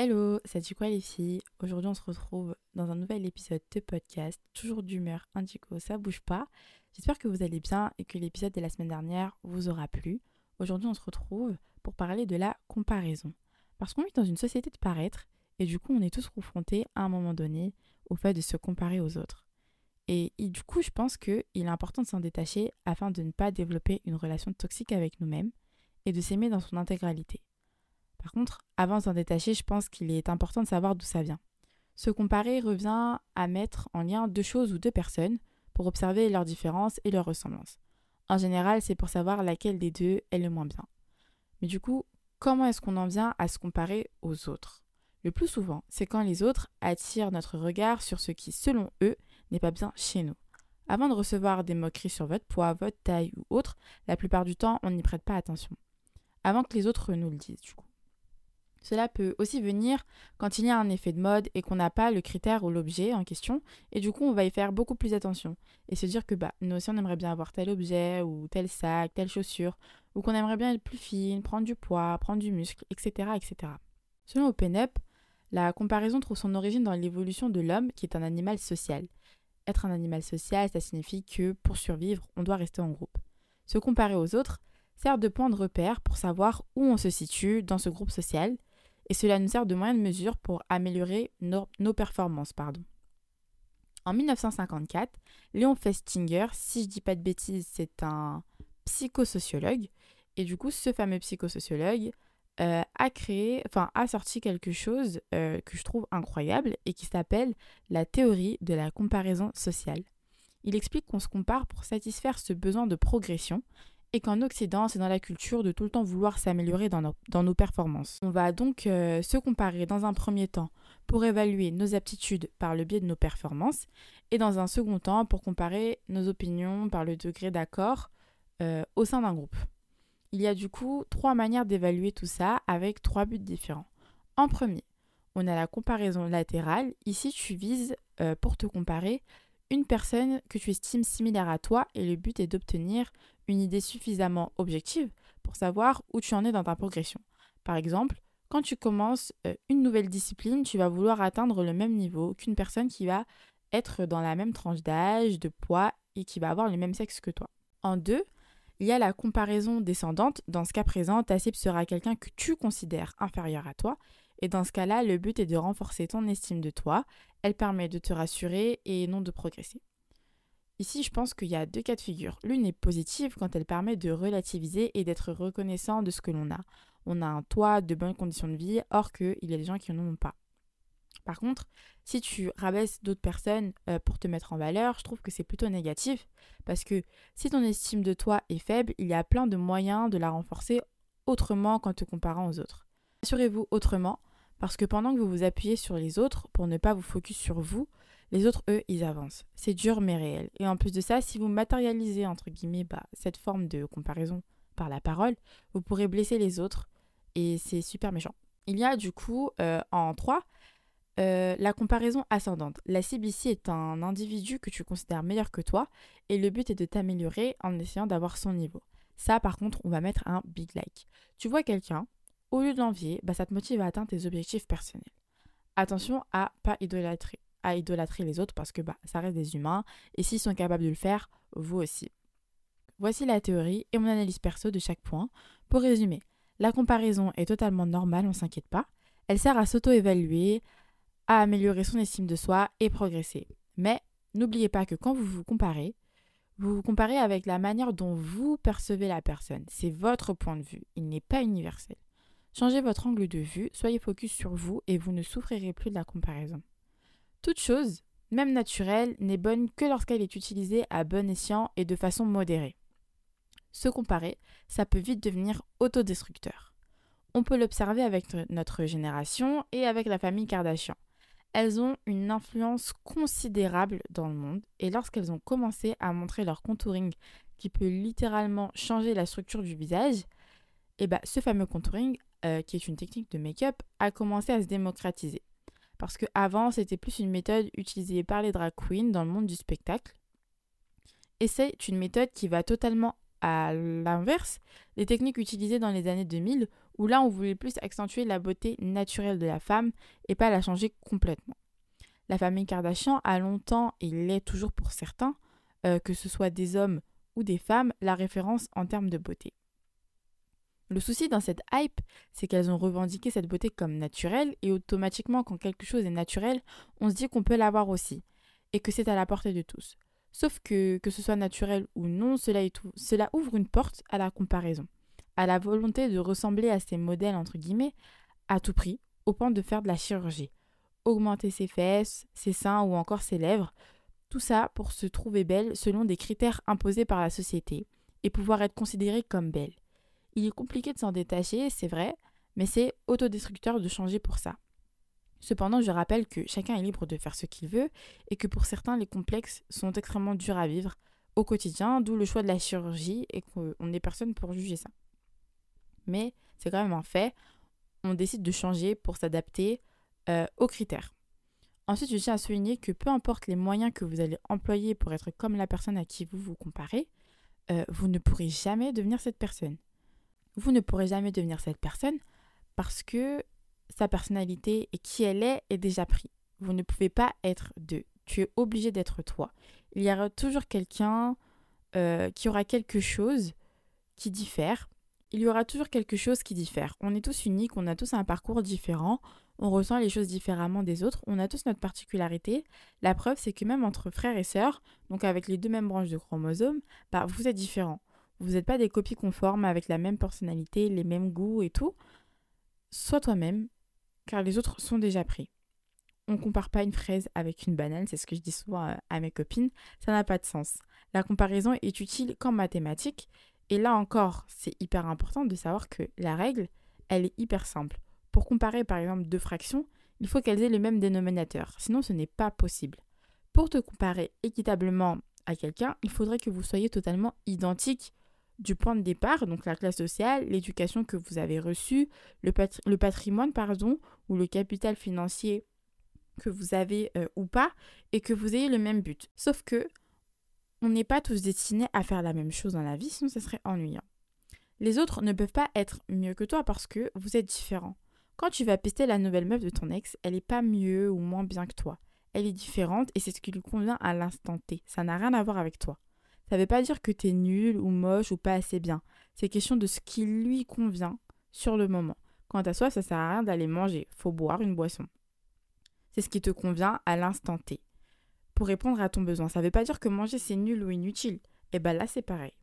Hello, ça dit quoi Aujourd'hui on se retrouve dans un nouvel épisode de podcast, toujours d'humeur indigo, ça bouge pas. J'espère que vous allez bien et que l'épisode de la semaine dernière vous aura plu. Aujourd'hui on se retrouve pour parler de la comparaison. Parce qu'on vit dans une société de paraître et du coup on est tous confrontés à un moment donné au fait de se comparer aux autres. Et, et du coup je pense qu'il est important de s'en détacher afin de ne pas développer une relation toxique avec nous-mêmes et de s'aimer dans son intégralité. Par contre, avant de s'en détacher, je pense qu'il est important de savoir d'où ça vient. Se comparer revient à mettre en lien deux choses ou deux personnes pour observer leurs différences et leurs ressemblances. En général, c'est pour savoir laquelle des deux est le moins bien. Mais du coup, comment est-ce qu'on en vient à se comparer aux autres? Le plus souvent, c'est quand les autres attirent notre regard sur ce qui, selon eux, n'est pas bien chez nous. Avant de recevoir des moqueries sur votre poids, votre taille ou autre, la plupart du temps, on n'y prête pas attention. Avant que les autres nous le disent, du coup. Cela peut aussi venir quand il y a un effet de mode et qu'on n'a pas le critère ou l'objet en question, et du coup on va y faire beaucoup plus attention et se dire que bah nous aussi on aimerait bien avoir tel objet ou tel sac, telle chaussure, ou qu'on aimerait bien être plus fine, prendre du poids, prendre du muscle, etc. etc. Selon OpenUp, la comparaison trouve son origine dans l'évolution de l'homme qui est un animal social. Être un animal social, ça signifie que pour survivre, on doit rester en groupe. Se comparer aux autres sert de point de repère pour savoir où on se situe dans ce groupe social et cela nous sert de moyen de mesure pour améliorer nos, performances. Pardon. En 1954, Léon Festinger, si je dis pas de bêtises, c'est un psychosociologue, et du coup, ce fameux psychosociologue euh, a créé, enfin a sorti quelque chose euh, que je trouve incroyable et qui s'appelle la théorie de la comparaison sociale. Il explique qu'on se compare pour satisfaire ce besoin de progression et qu'en Occident, c'est dans la culture de tout le temps vouloir s'améliorer dans, nos, performances. On va donc euh, se comparer dans un premier temps pour évaluer nos aptitudes par le biais de nos performances et dans un second temps pour comparer nos opinions par le degré d'accord euh, au sein d'un groupe. Il y a du coup trois manières d'évaluer tout ça avec trois buts différents. En premier, on a la comparaison latérale. Ici, tu vises euh, pour te comparer une personne que tu estimes similaire à toi et le but est d'obtenir une idée suffisamment objective pour savoir où tu en es dans ta progression. Par exemple, quand tu commences euh, une nouvelle discipline, tu vas vouloir atteindre le même niveau qu'une personne qui va être dans la même tranche d'âge, de poids et qui va avoir le même sexe que toi. En deux, il y a la comparaison descendante. Dans ce cas présent, ta cible sera quelqu'un que tu considères inférieur à toi. Et dans ce cas-là, le but est de renforcer ton estime de toi. Elle permet de te rassurer et non de progresser. Ici, je pense qu'il y a deux cas de figure. L'une est positive quand elle permet de relativiser et d'être reconnaissant de ce que l'on a. On a un toit, de bonnes conditions de vie, or qu'il y a des gens qui n'en ont pas. Par contre, si tu rabaisses d'autres personnes euh, pour te mettre en valeur, je trouve que c'est plutôt négatif parce que si ton estime de toi est faible, il y a plein de moyens de la renforcer autrement qu'en te comparant aux autres. Assurez-vous autrement parce que pendant que vous vous appuyez sur les autres pour ne pas vous focus sur vous, les autres, eux, ils avancent. C'est dur mais réel. Et en plus de ça, si vous matérialisez, entre guillemets, bah, cette forme de comparaison par la parole, vous pourrez blesser les autres et c'est super méchant. Il y a du coup, euh, en 3, euh, la comparaison ascendante. La CBC est un individu que tu considères meilleur que toi et le but est de t'améliorer en essayant d'avoir son niveau. Ça, par contre, on va mettre un big like. Tu vois quelqu'un, au lieu de l'envier, bah, ça te motive à atteindre tes objectifs personnels. Attention à pas idolâtrer les autres parce que bah, ça reste des humains et s'ils sont capables de le faire, vous aussi. Voici la théorie et mon analyse perso de chaque point. Pour résumer, la comparaison est totalement normale, on s'inquiète pas. Elle sert à s'auto-évaluer, à améliorer son estime de soi et progresser. Mais n'oubliez pas que quand vous vous comparez, vous vous comparez avec la manière dont vous percevez la personne. C'est votre point de vue, il n'est pas universel. Changez votre angle de vue, soyez focus sur vous et vous ne souffrirez plus de la comparaison. Toute chose, même naturelle, n'est bonne que lorsqu'elle est utilisée à bon escient et de façon modérée. Se comparer, ça peut vite devenir autodestructeur. On peut l'observer avec notre génération et avec la famille Kardashian. Elles ont une influence considérable dans le monde et lorsqu'elles ont commencé à montrer leur contouring qui peut littéralement changer la structure du visage, et eh bah, ce fameux contouring, euh, qui est une technique de make-up, a commencé à se démocratiser. Parce qu'avant, c'était plus une méthode utilisée par les drag queens dans le monde du spectacle. Et c'est une méthode qui va totalement à l'inverse des techniques utilisées dans les années 2000 où là on voulait plus accentuer la beauté naturelle de la femme et pas la changer complètement. La famille Kardashian a longtemps, et l'est toujours pour certains, euh, que ce soit des hommes ou des femmes, la référence en termes de beauté. Le souci dans cette hype, c'est qu'elles ont revendiqué cette beauté comme naturelle et automatiquement quand quelque chose est naturel, on se dit qu'on peut l'avoir aussi et que c'est à la portée de tous. Sauf que, que ce soit naturel ou non, cela, cela ouvre une porte à la comparaison, à la volonté de ressembler à ces modèles, entre guillemets, à tout prix, au point de faire de la chirurgie. Augmenter ses fesses, ses seins ou encore ses lèvres, tout ça pour se trouver belle selon des critères imposés par la société et pouvoir être considérée comme belle. Il est compliqué de s'en détacher, c'est vrai, mais c'est autodestructeur de changer pour ça. Cependant, je rappelle que chacun est libre de faire ce qu'il veut et que pour certains, les complexes sont extrêmement durs à vivre au quotidien, d'où le choix de la chirurgie et qu'on n'est personne pour juger ça. Mais c'est quand même un fait, on décide de changer pour s'adapter euh, aux critères. Ensuite, je tiens à souligner que peu importe les moyens que vous allez employer pour être comme la personne à qui vous vous comparez, euh, vous ne pourrez jamais devenir cette personne. Vous ne pourrez jamais devenir cette personne parce que sa personnalité et qui elle est est déjà pris. Vous ne pouvez pas être deux. Tu es obligé d'être toi. Il y aura toujours quelqu'un euh, qui aura quelque chose qui diffère. Il y aura toujours quelque chose qui diffère. On est tous uniques, on a tous un parcours différent, on ressent les choses différemment des autres, on a tous notre particularité. La preuve, c'est que même entre frères et sœurs, donc avec les deux mêmes branches de chromosomes, bah, vous êtes différents. Vous n'êtes pas des copies conformes avec la même personnalité, les mêmes goûts et tout. Sois toi-même, car les autres sont déjà pris. On ne compare pas une fraise avec une banane, c'est ce que je dis souvent à mes copines, ça n'a pas de sens. La comparaison est utile qu'en mathématiques, et là encore, c'est hyper important de savoir que la règle, elle est hyper simple. Pour comparer par exemple deux fractions, il faut qu'elles aient le même dénominateur, sinon ce n'est pas possible. Pour te comparer équitablement à quelqu'un, il faudrait que vous soyez totalement identique du point de départ, donc la classe sociale, l'éducation que vous avez reçue, le, patrimoine, pardon, ou le capital financier que vous avez euh, ou pas, et que vous ayez le même but. Sauf que on n'est pas tous destinés à faire la même chose dans la vie, sinon ce serait ennuyant. Les autres ne peuvent pas être mieux que toi parce que vous êtes différents. Quand tu vas pester la nouvelle meuf de ton ex, elle n'est pas mieux ou moins bien que toi. Elle est différente et c'est ce qui lui convient à l'instant T. Ça n'a rien à voir avec toi. Ça ne veut pas dire que tu es nul ou moche ou pas assez bien. C'est question de ce qui lui convient sur le moment. Quant à soi, ça sert à rien d'aller manger. Faut boire une boisson. C'est ce qui te convient à l'instant T. Pour répondre à ton besoin. Ça ne veut pas dire que manger c'est nul ou inutile. Et eh ben là c'est pareil.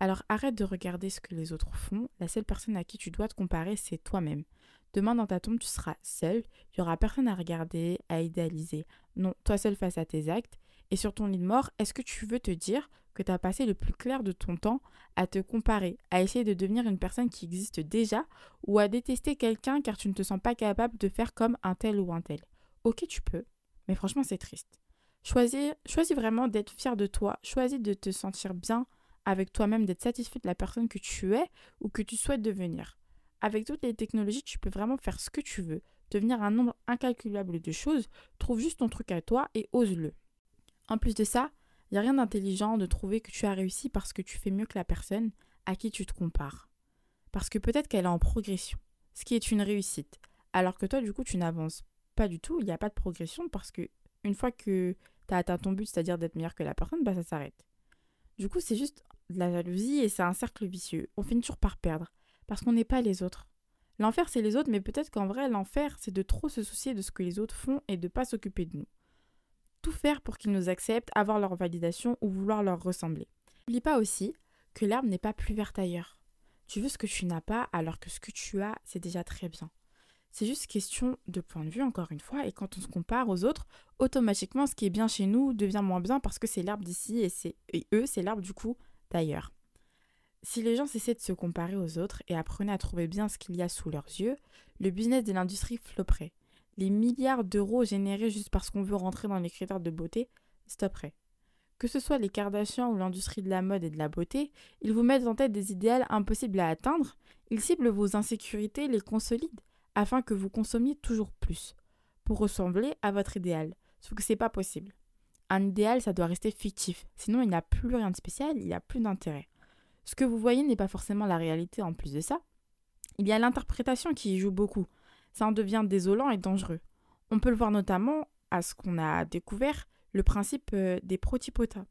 Alors arrête de regarder ce que les autres font. La seule personne à qui tu dois te comparer, c'est toi-même. Demain dans ta tombe, tu seras seul. Il n'y aura personne à regarder, à idéaliser. Non, toi seul face à tes actes. Et sur ton lit de mort, est-ce que tu veux te dire que tu as passé le plus clair de ton temps à te comparer, à essayer de devenir une personne qui existe déjà ou à détester quelqu'un car tu ne te sens pas capable de faire comme un tel ou un tel. Ok, tu peux, mais franchement, c'est triste. Choisis, choisis vraiment d'être fier de toi, choisis de te sentir bien avec toi-même, d'être satisfait de la personne que tu es ou que tu souhaites devenir. Avec toutes les technologies, tu peux vraiment faire ce que tu veux, devenir un nombre incalculable de choses, trouve juste ton truc à toi et ose-le. En plus de ça, il n'y a rien d'intelligent de trouver que tu as réussi parce que tu fais mieux que la personne à qui tu te compares. Parce que peut-être qu'elle est en progression, ce qui est une réussite. Alors que toi, du coup, tu n'avances pas du tout, il n'y a pas de progression parce que une fois que tu as atteint ton but, c'est-à-dire d'être meilleur que la personne, bah ça s'arrête. Du coup, c'est juste de la jalousie et c'est un cercle vicieux. On finit toujours par perdre parce qu'on n'est pas les autres. L'enfer, c'est les autres, mais peut-être qu'en vrai, l'enfer, c'est de trop se soucier de ce que les autres font et de ne pas s'occuper de nous tout faire pour qu'ils nous acceptent, avoir leur validation ou vouloir leur ressembler. N'oublie pas aussi que l'herbe n'est pas plus verte ailleurs. Tu veux ce que tu n'as pas alors que ce que tu as, c'est déjà très bien. C'est juste question de point de vue, encore une fois, et quand on se compare aux autres, automatiquement, ce qui est bien chez nous devient moins bien parce que c'est l'herbe d'ici et, eux, c'est l'herbe du coup d'ailleurs. Si les gens cessaient de se comparer aux autres et apprenaient à trouver bien ce qu'il y a sous leurs yeux, le business de l'industrie flopperait les milliards d'euros générés juste parce qu'on veut rentrer dans les critères de beauté stopperait. Que ce soit les Kardashians ou l'industrie de la mode et de la beauté, ils vous mettent en tête des idéaux impossibles à atteindre, ils ciblent vos insécurités, les consolident, afin que vous consommiez toujours plus, pour ressembler à votre idéal. Sauf que c'est pas possible. Un idéal, ça doit rester fictif, sinon il n'y a plus rien de spécial, il n'y a plus d'intérêt. Ce que vous voyez n'est pas forcément la réalité en plus de ça. Il y a l'interprétation qui y joue beaucoup. Ça en devient désolant et dangereux. On peut le voir notamment à ce qu'on a découvert, le principe euh, des protipota.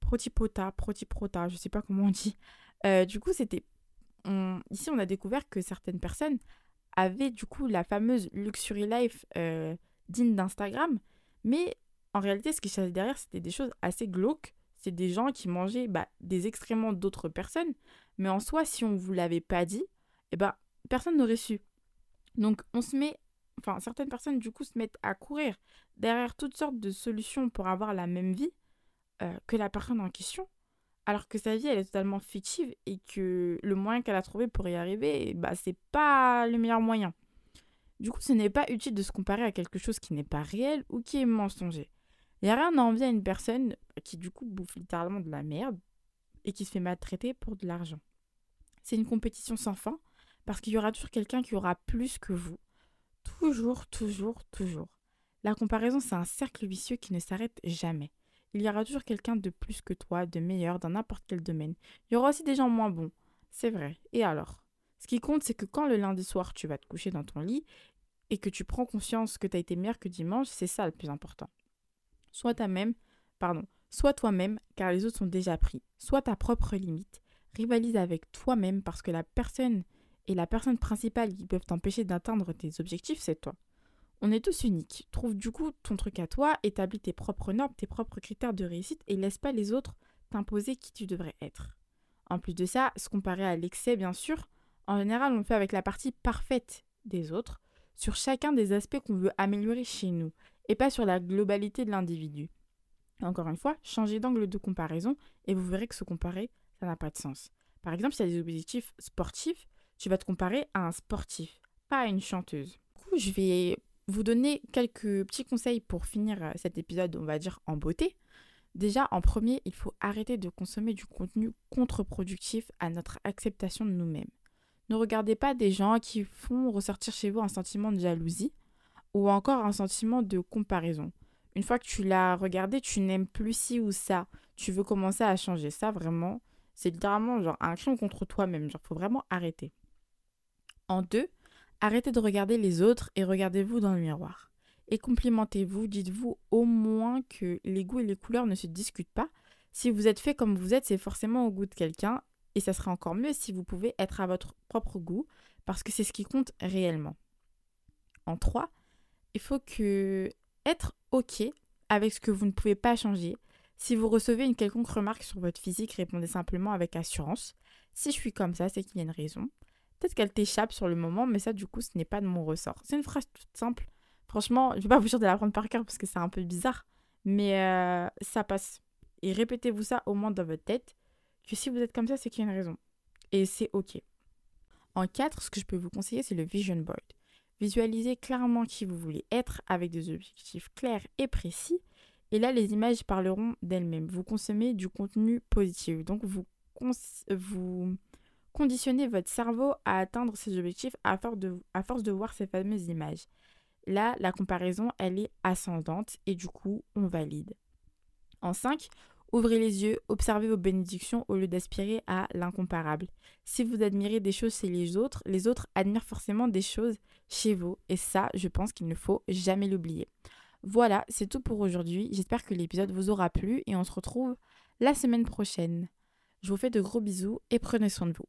Protipota, protiprota, je ne sais pas comment on dit. Euh, du coup, c'était. Ici, on a découvert que certaines personnes avaient du coup la fameuse Luxury Life euh, digne d'Instagram, mais en réalité, ce qui se derrière, c'était des choses assez glauques. C'est des gens qui mangeaient bah, des excréments d'autres personnes, mais en soi, si on ne vous l'avait pas dit, eh ben, personne n'aurait su. Donc, on se met enfin certaines personnes du coup se mettent à courir derrière toutes sortes de solutions pour avoir la même vie euh, que la personne en question, alors que sa vie elle est totalement fictive et que le moyen qu'elle a trouvé pour y arriver, bah c'est pas le meilleur moyen. Du coup, ce n'est pas utile de se comparer à quelque chose qui n'est pas réel ou qui est mensonger. Il n'y a rien à envier à une personne qui du coup bouffe littéralement de la merde et qui se fait maltraiter pour de l'argent. C'est une compétition sans fin parce qu'il y aura toujours quelqu'un qui aura plus que vous Toujours, toujours, toujours. La comparaison, c'est un cercle vicieux qui ne s'arrête jamais. Il y aura toujours quelqu'un de plus que toi, de meilleur dans n'importe quel domaine. Il y aura aussi des gens moins bons. C'est vrai. Et alors? Ce qui compte, c'est que quand le lundi soir, tu vas te coucher dans ton lit et que tu prends conscience que tu as été meilleur que dimanche, c'est ça le plus important. Sois toi-même, pardon, sois toi-même car les autres sont déjà pris. Sois ta propre limite. Rivalise avec toi-même parce que la personne et la personne principale qui peut t'empêcher d'atteindre tes objectifs, c'est toi. On est tous uniques. Trouve du coup ton truc à toi, établis tes propres normes, tes propres critères de réussite et laisse pas les autres t'imposer qui tu devrais être. En plus de ça, se comparer à l'excès, bien sûr, en général, on le fait avec la partie parfaite des autres, sur chacun des aspects qu'on veut améliorer chez nous, et pas sur la globalité de l'individu. Encore une fois, changez d'angle de comparaison et vous verrez que se comparer, ça n'a pas de sens. Par exemple, s'il y a des objectifs sportifs, tu vas te comparer à un sportif, pas à une chanteuse. Du coup, je vais vous donner quelques petits conseils pour finir euh, cet épisode, on va dire, en beauté. Déjà, en premier, il faut arrêter de consommer du contenu contre-productif à notre acceptation de nous-mêmes. Ne regardez pas des gens qui font ressortir chez vous un sentiment de jalousie ou encore un sentiment de comparaison. Une fois que tu l'as regardé, tu n'aimes plus ci ou ça. Tu veux commencer à changer. Ça, vraiment, c'est littéralement genre un crime contre toi-même. Genre, faut vraiment arrêter. En deux, arrêtez de regarder les autres et regardez-vous dans le miroir. Et complimentez-vous, dites-vous au moins que les goûts et les couleurs ne se discutent pas. Si vous êtes fait comme vous êtes, c'est forcément au goût de quelqu'un et ça sera encore mieux si vous pouvez être à votre propre goût parce que c'est ce qui compte réellement. En trois, il faut que être OK avec ce que vous ne pouvez pas changer. Si vous recevez une quelconque remarque sur votre physique, répondez simplement avec assurance. Si je suis comme ça, c'est qu'il y a une raison. Peut-être qu'elle t'échappe sur le moment, mais ça, du coup, ce n'est pas de mon ressort. C'est une phrase toute simple. Franchement, je ne vais pas vous dire de la prendre par cœur parce que c'est un peu bizarre, mais euh, ça passe. Et répétez-vous ça au moins dans votre tête, que si vous êtes comme ça, c'est qu'il y a une raison. Et c'est OK. En 4, ce que je peux vous conseiller, c'est le vision board. Visualisez clairement qui vous voulez être avec des objectifs clairs et précis. Et là, les images parleront d'elles-mêmes. Vous consommez du contenu positif. Donc, vous, vous Conditionnez votre cerveau à atteindre ses objectifs à force de, voir ces fameuses images. Là, la comparaison, elle est ascendante et du coup, on valide. En 5, ouvrez les yeux, observez vos bénédictions au lieu d'aspirer à l'incomparable. Si vous admirez des choses chez les autres, les autres admirent forcément des choses chez vous et ça, je pense qu'il ne faut jamais l'oublier. Voilà, c'est tout pour aujourd'hui. J'espère que l'épisode vous aura plu et on se retrouve la semaine prochaine. Je vous fais de gros bisous et prenez soin de vous.